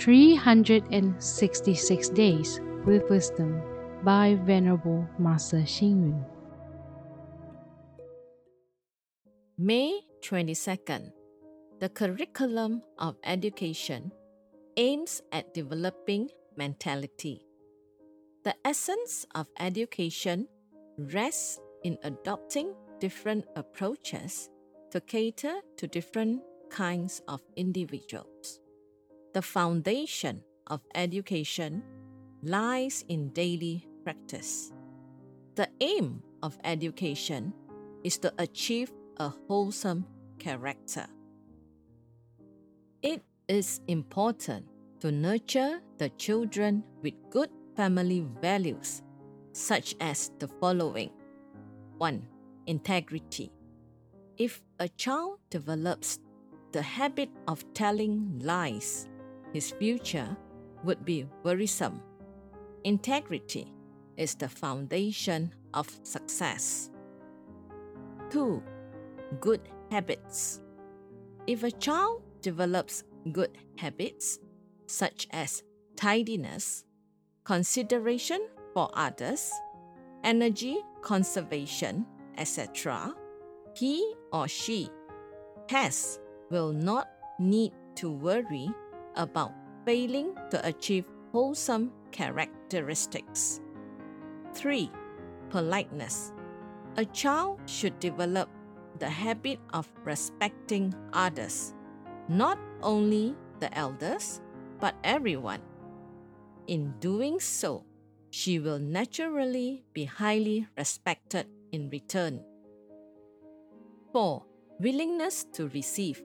366 Days with Wisdom by Venerable Master Xing Yun. May 22nd. The curriculum of education aims at developing mentality. The essence of education rests in adopting different approaches to cater to different kinds of individuals. The foundation of education lies in daily practice. The aim of education is to achieve a wholesome character. It is important to nurture the children with good family values, such as the following 1. Integrity. If a child develops the habit of telling lies, his future would be worrisome. Integrity is the foundation of success. 2. Good habits. If a child develops good habits, such as tidiness, consideration for others, energy conservation, etc., he or she has will not need to worry about failing to achieve wholesome characteristics. 3. Politeness. A child should develop the habit of respecting others, not only the elders, but everyone. In doing so, she will naturally be highly respected in return. 4. Willingness to receive.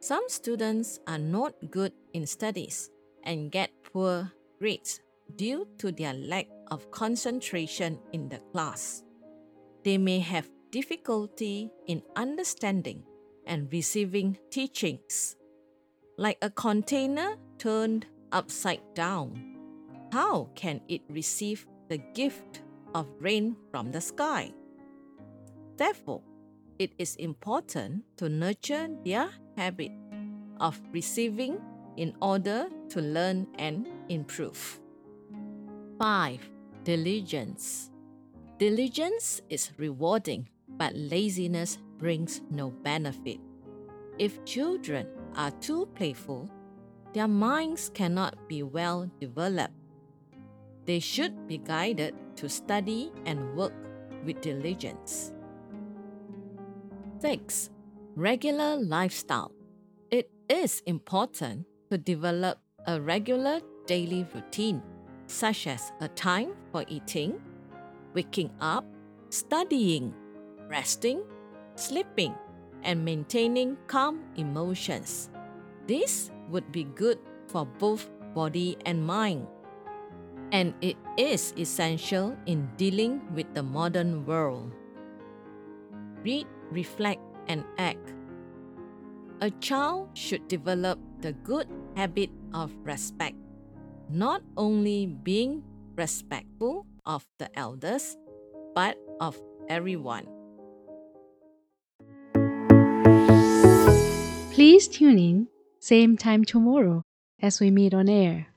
Some students are not good in studies and get poor grades due to their lack of concentration in the class. They may have difficulty in understanding and receiving teachings. Like a container turned upside down, how can it receive the gift of rain from the sky? Therefore, it is important to nurture their habit of receiving in order to learn and improve. 5. Diligence. Diligence is rewarding, but laziness brings no benefit. If children are too playful, their minds cannot be well developed. They should be guided to study and work with diligence. 6. Regular lifestyle. It is important to develop a regular daily routine, such as a time for eating, waking up, studying, resting, sleeping, and maintaining calm emotions. This would be good for both body and mind. And it is essential in dealing with the modern world. Read reflect, and act. A child should develop the good habit of respect, not only being respectful of the elders, but of everyone. Please tune in, same time tomorrow as we meet on air.